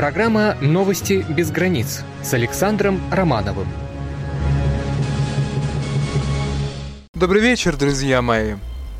Программа «Новости без границ» с Александром Романовым. Добрый вечер, друзья мои.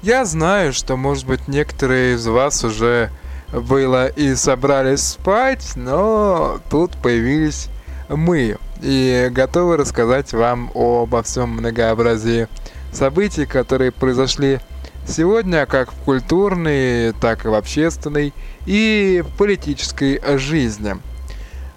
Я знаю, что, может быть, некоторые из вас уже было и собрались спать, но тут появились мы и готовы рассказать вам обо всем многообразии событий, которые произошли сегодня как в культурной, так и в общественной и политической жизни.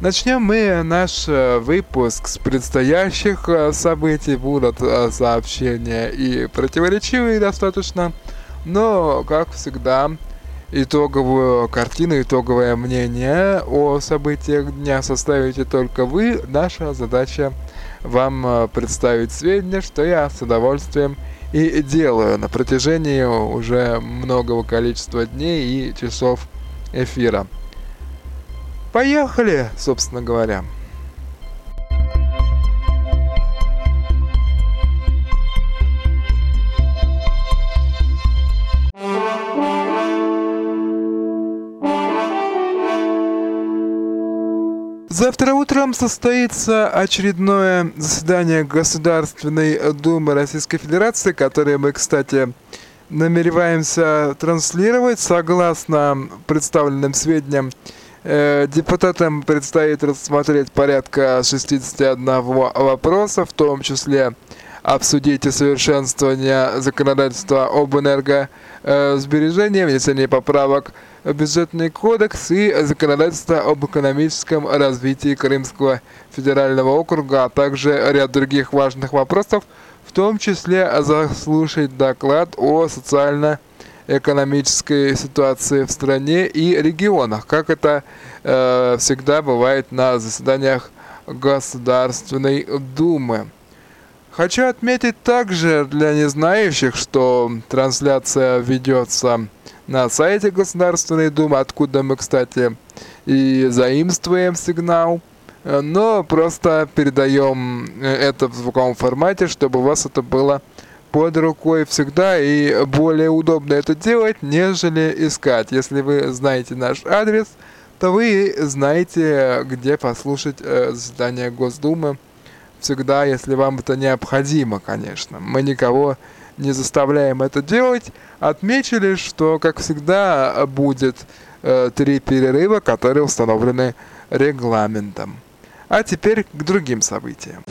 Начнем мы наш э, выпуск с предстоящих э, событий. Будут э, сообщения и противоречивые достаточно, но, как всегда, итоговую картину, итоговое мнение о событиях дня составите только вы. Наша задача вам представить сведения, что я с удовольствием и делаю на протяжении уже многого количества дней и часов эфира. Поехали, собственно говоря. Завтра утром состоится очередное заседание Государственной Думы Российской Федерации, которое мы, кстати, намереваемся транслировать. Согласно представленным сведениям, э, депутатам предстоит рассмотреть порядка 61 вопроса, в том числе обсудить усовершенствование законодательства об энергосбережении, внесение поправок бюджетный кодекс и законодательство об экономическом развитии Крымского федерального округа, а также ряд других важных вопросов, в том числе заслушать доклад о социально-экономической ситуации в стране и регионах, как это э, всегда бывает на заседаниях Государственной Думы. Хочу отметить также для незнающих, что трансляция ведется на сайте Государственной Думы, откуда мы, кстати, и заимствуем сигнал, но просто передаем это в звуковом формате, чтобы у вас это было под рукой всегда и более удобно это делать, нежели искать. Если вы знаете наш адрес, то вы знаете, где послушать э, заседание Госдумы всегда, если вам это необходимо, конечно. Мы никого не заставляем это делать. Отметили, что, как всегда, будет э, три перерыва, которые установлены регламентом. А теперь к другим событиям.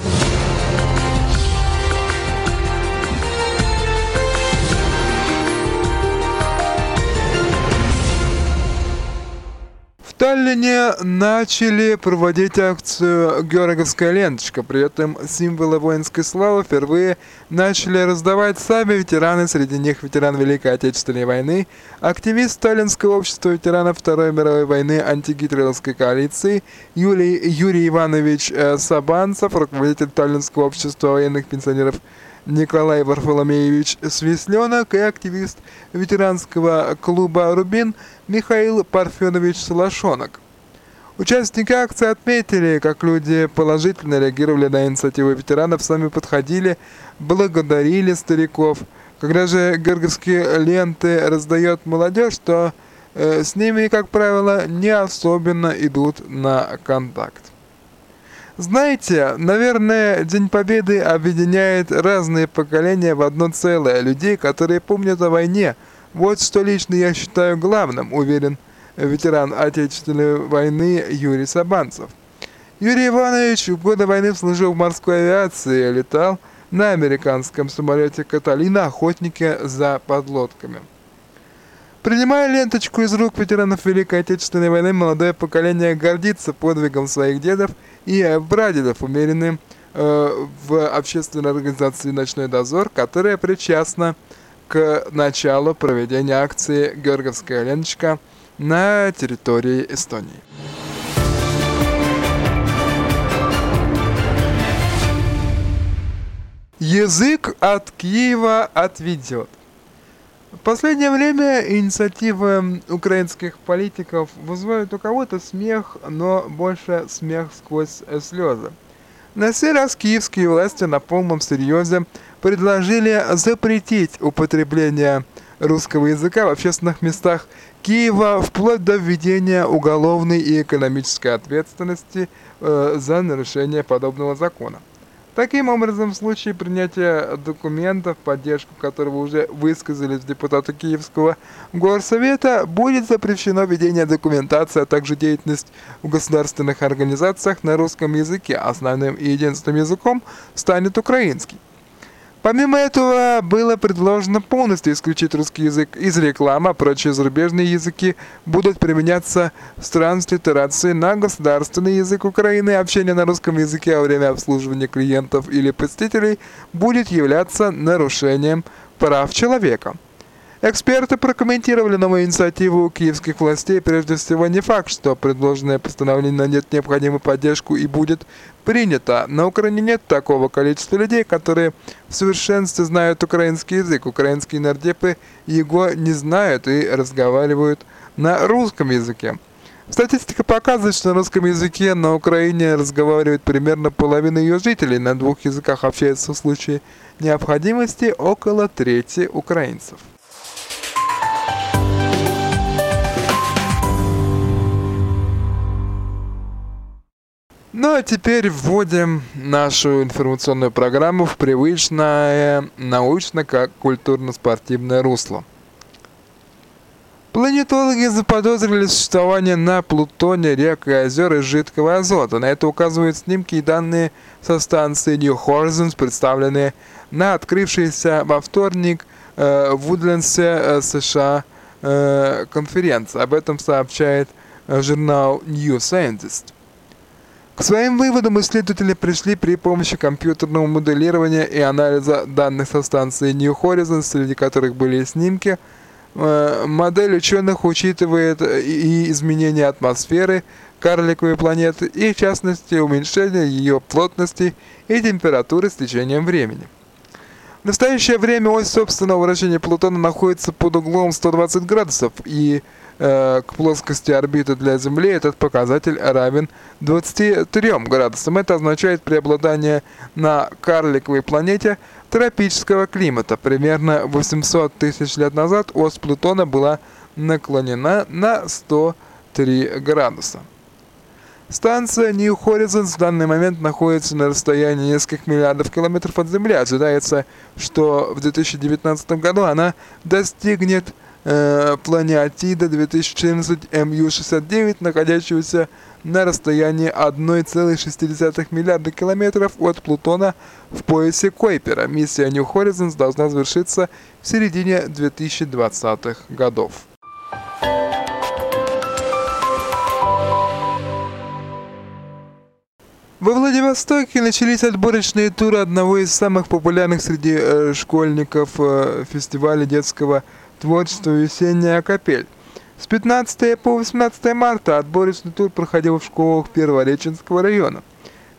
Таллине начали проводить акцию «Георгиевская ленточка». При этом символы воинской славы впервые начали раздавать сами ветераны, среди них ветеран Великой Отечественной войны, активист Сталинского общества ветеранов Второй мировой войны антигитлеровской коалиции Юлий, Юрий Иванович э, Сабанцев, руководитель Таллинского общества военных пенсионеров Николай Варфоломеевич Свисленок и активист ветеранского клуба «Рубин» Михаил Парфенович Солошонок. Участники акции отметили, как люди положительно реагировали на инициативу ветеранов, сами подходили, благодарили стариков. Когда же георгиевские ленты раздает молодежь, то э, с ними, как правило, не особенно идут на контакт. Знаете, наверное, День Победы объединяет разные поколения в одно целое, людей, которые помнят о войне. Вот что лично я считаю главным, уверен ветеран Отечественной войны Юрий Сабанцев. Юрий Иванович в годы войны служил в морской авиации, летал на американском самолете «Каталина» охотники за подлодками. Принимая ленточку из рук ветеранов Великой Отечественной войны, молодое поколение гордится подвигом своих дедов и прадедов, умеренным э, в общественной организации «Ночной дозор», которая причастна к началу проведения акции «Георгиевская ленточка» на территории Эстонии. Язык от Киева отведет. В последнее время инициативы украинских политиков вызывают у кого-то смех, но больше смех сквозь слезы. На сей раз киевские власти на полном серьезе предложили запретить употребление русского языка в общественных местах Киева вплоть до введения уголовной и экономической ответственности э, за нарушение подобного закона. Таким образом, в случае принятия документа, в поддержку которого уже высказались депутаты Киевского горсовета, будет запрещено ведение документации, а также деятельность в государственных организациях на русском языке. Основным и единственным языком станет украинский. Помимо этого, было предложено полностью исключить русский язык из рекламы, а прочие зарубежные языки будут применяться с транслитерацией на государственный язык Украины. Общение на русском языке во время обслуживания клиентов или посетителей будет являться нарушением прав человека. Эксперты прокомментировали новую инициативу киевских властей. Прежде всего, не факт, что предложенное постановление найдет необходимую поддержку и будет принято. На Украине нет такого количества людей, которые в совершенстве знают украинский язык. Украинские нардепы его не знают и разговаривают на русском языке. Статистика показывает, что на русском языке на Украине разговаривает примерно половина ее жителей. На двух языках общается в случае необходимости около трети украинцев. Ну а теперь вводим нашу информационную программу в привычное научно-культурно-спортивное русло. Планетологи заподозрили существование на Плутоне рек и озер из жидкого азота. На это указывают снимки и данные со станции New Horizons, представленные на открывшейся во вторник э, в Вудлендсе, э, США, э, конференции. Об этом сообщает журнал New Scientist. К своим выводам исследователи пришли при помощи компьютерного моделирования и анализа данных со станции New Horizons, среди которых были снимки. Э, модель ученых учитывает и изменения атмосферы карликовой планеты, и в частности уменьшение ее плотности и температуры с течением времени. В настоящее время ось собственного вращения Плутона находится под углом 120 градусов, и к плоскости орбиты для Земли этот показатель равен 23 градусам. Это означает преобладание на карликовой планете тропического климата. Примерно 800 тысяч лет назад ось Плутона была наклонена на 103 градуса. Станция New Horizons в данный момент находится на расстоянии нескольких миллиардов километров от Земли. Ожидается, что в 2019 году она достигнет э, планетида 2014 МЮ-69, находящегося на расстоянии 1,6 миллиарда километров от Плутона в поясе Койпера. Миссия New Horizons должна завершиться в середине 2020-х годов. Во Владивостоке начались отборочные туры одного из самых популярных среди э, школьников э, фестиваля детского творчества «Весенняя капель». С 15 по 18 марта отборочный тур проходил в школах Первореченского района.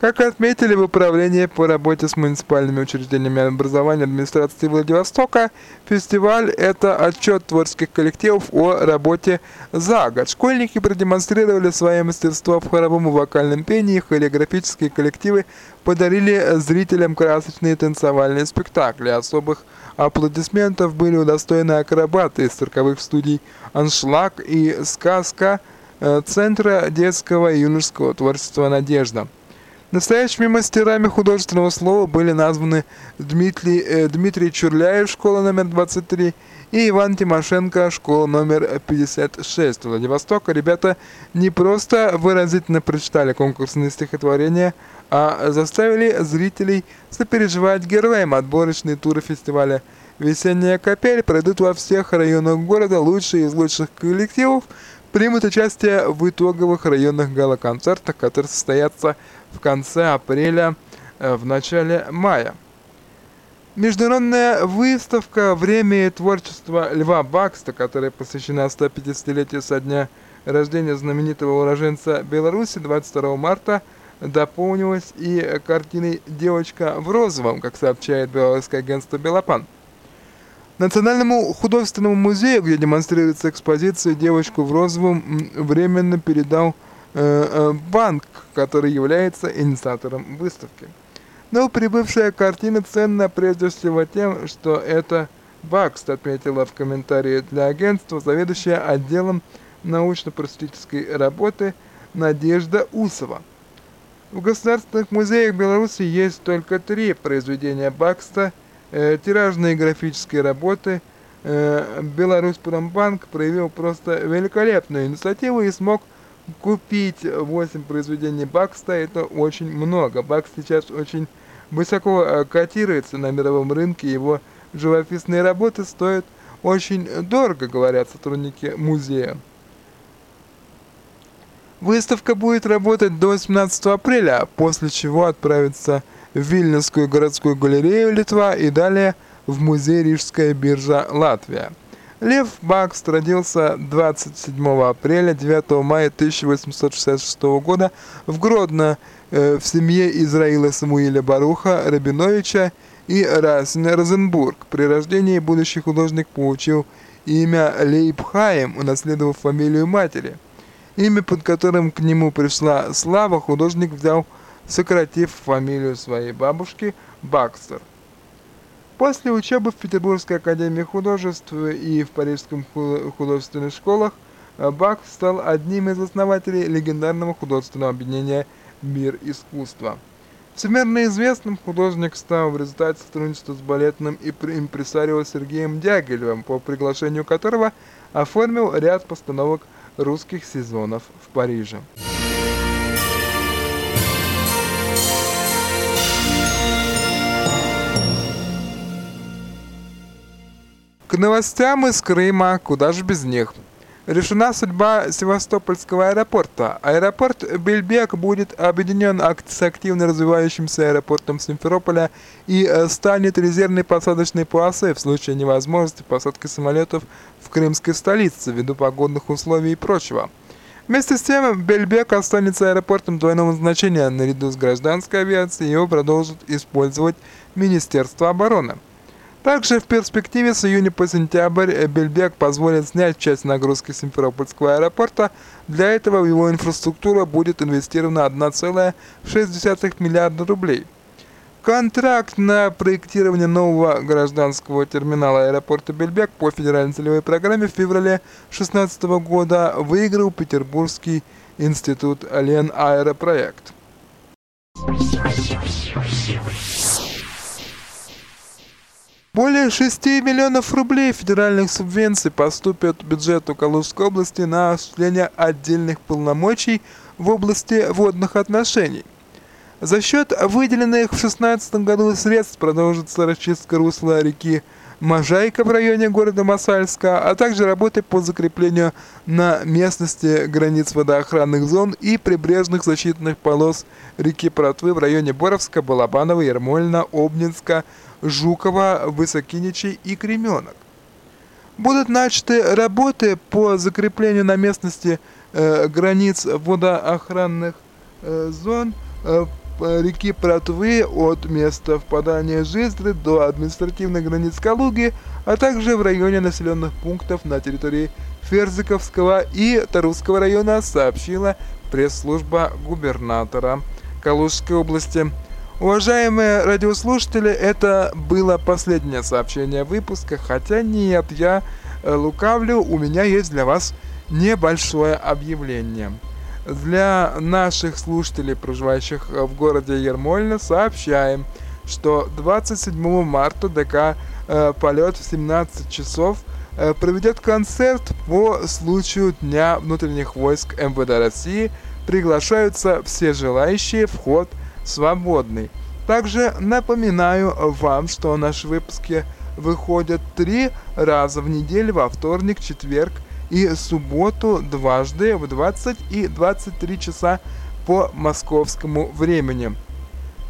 Как отметили в Управлении по работе с муниципальными учреждениями образования администрации Владивостока, фестиваль – это отчет творческих коллективов о работе за год. Школьники продемонстрировали свое мастерство в хоровом и вокальном пении, хореографические коллективы подарили зрителям красочные танцевальные спектакли. Особых аплодисментов были удостоены акробаты из цирковых студий «Аншлаг» и «Сказка» э, Центра детского и юношеского творчества «Надежда». Настоящими мастерами художественного слова были названы Дмитрий, э, Дмитрий Чурляев, школа номер 23, и Иван Тимошенко, школа номер 56 Владивостока. Ребята не просто выразительно прочитали конкурсные стихотворения, а заставили зрителей сопереживать героям. Отборочные туры фестиваля «Весенняя капель» пройдут во всех районах города. Лучшие из лучших коллективов примут участие в итоговых районных гала-концертах, которые состоятся в конце апреля, э, в начале мая. Международная выставка «Время и творчество Льва Бакста», которая посвящена 150-летию со дня рождения знаменитого уроженца Беларуси 22 марта, дополнилась и картиной «Девочка в розовом», как сообщает белорусское агентство «Белопан». Национальному художественному музею, где демонстрируется экспозиция «Девочку в розовом», временно передал Э, э, банк, который является инициатором выставки. Но прибывшая картина ценна прежде всего тем, что это Бакст, отметила в комментарии для агентства заведующая отделом научно-просветительской работы Надежда Усова. В государственных музеях Беларуси есть только три произведения Бакста, э, тиражные графические работы. Э, Беларусь Промбанк проявил просто великолепную инициативу и смог купить 8 произведений Бакста. Это очень много. Бакс сейчас очень высоко э, котируется на мировом рынке, его живописные работы стоят очень дорого, говорят сотрудники музея. Выставка будет работать до 18 апреля, после чего отправится в Вильнюсскую городскую галерею Литва и далее в музей Рижская биржа Латвия. Лев Бакс родился 27 апреля 9 мая 1866 года в Гродно э, в семье Израиля Самуиля Баруха Рабиновича и Расин Розенбург. При рождении будущий художник получил имя Лейбхайм, унаследовав фамилию матери. Имя, под которым к нему пришла слава, художник взял, сократив фамилию своей бабушки Бакстер. После учебы в Петербургской академии художеств и в Парижском художественных школах Бак стал одним из основателей легендарного художественного объединения «Мир искусства». Всемирно известным художник стал в результате сотрудничества с балетным импресарио Сергеем Дягилевым, по приглашению которого оформил ряд постановок русских сезонов в Париже. К новостям из Крыма, куда же без них. Решена судьба Севастопольского аэропорта. Аэропорт Бельбек будет объединен с активно развивающимся аэропортом Симферополя и э, станет резервной посадочной полосой в случае невозможности посадки самолетов в крымской столице ввиду погодных условий и прочего. Вместе с тем, Бельбек останется аэропортом двойного значения наряду с гражданской авиацией, его продолжит использовать Министерство обороны. Также в перспективе с июня по сентябрь Бельбек позволит снять часть нагрузки Симферопольского аэропорта. Для этого в его инфраструктуру будет инвестировано 1,6 миллиарда рублей. Контракт на проектирование нового гражданского терминала аэропорта Бельбек по федеральной целевой программе в феврале 2016 года выиграл Петербургский институт Лен Аэропроект. Более 6 миллионов рублей федеральных субвенций поступят в бюджету Калужской области на осуществление отдельных полномочий в области водных отношений. За счет выделенных в 2016 году средств продолжится расчистка русла реки Можайка в районе города Масальска, а также работы по закреплению на местности границ водоохранных зон и прибрежных защитных полос реки Протвы в районе Боровска, Балабанова, Ермольна, Обнинска, Жукова, Высокиничей и Кременок. Будут начаты работы по закреплению на местности э, границ водоохранных э, зон э, реки Протвы от места впадания Жиздры до административных границ Калуги, а также в районе населенных пунктов на территории Ферзиковского и Тарусского района, сообщила пресс-служба губернатора Калужской области. Уважаемые радиослушатели, это было последнее сообщение выпуска, хотя нет, я э, лукавлю, у меня есть для вас небольшое объявление. Для наших слушателей, проживающих в городе Ермольно, сообщаем, что 27 марта ДК э, «Полет» в 17 часов э, проведет концерт по случаю Дня внутренних войск МВД России. Приглашаются все желающие, вход – свободный. Также напоминаю вам, что наши выпуски выходят три раза в неделю во вторник, четверг и субботу дважды в 20 и 23 часа по московскому времени.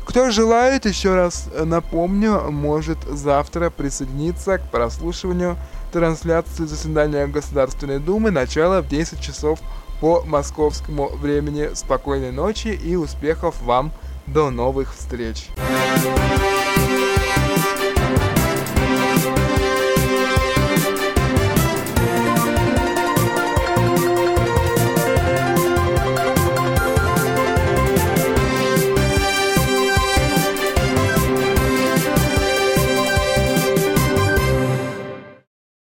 Кто желает, еще раз напомню, может завтра присоединиться к прослушиванию трансляции заседания Государственной Думы. Начало в 10 часов по московскому времени. Спокойной ночи и успехов вам! До новых встреч!